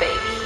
baby.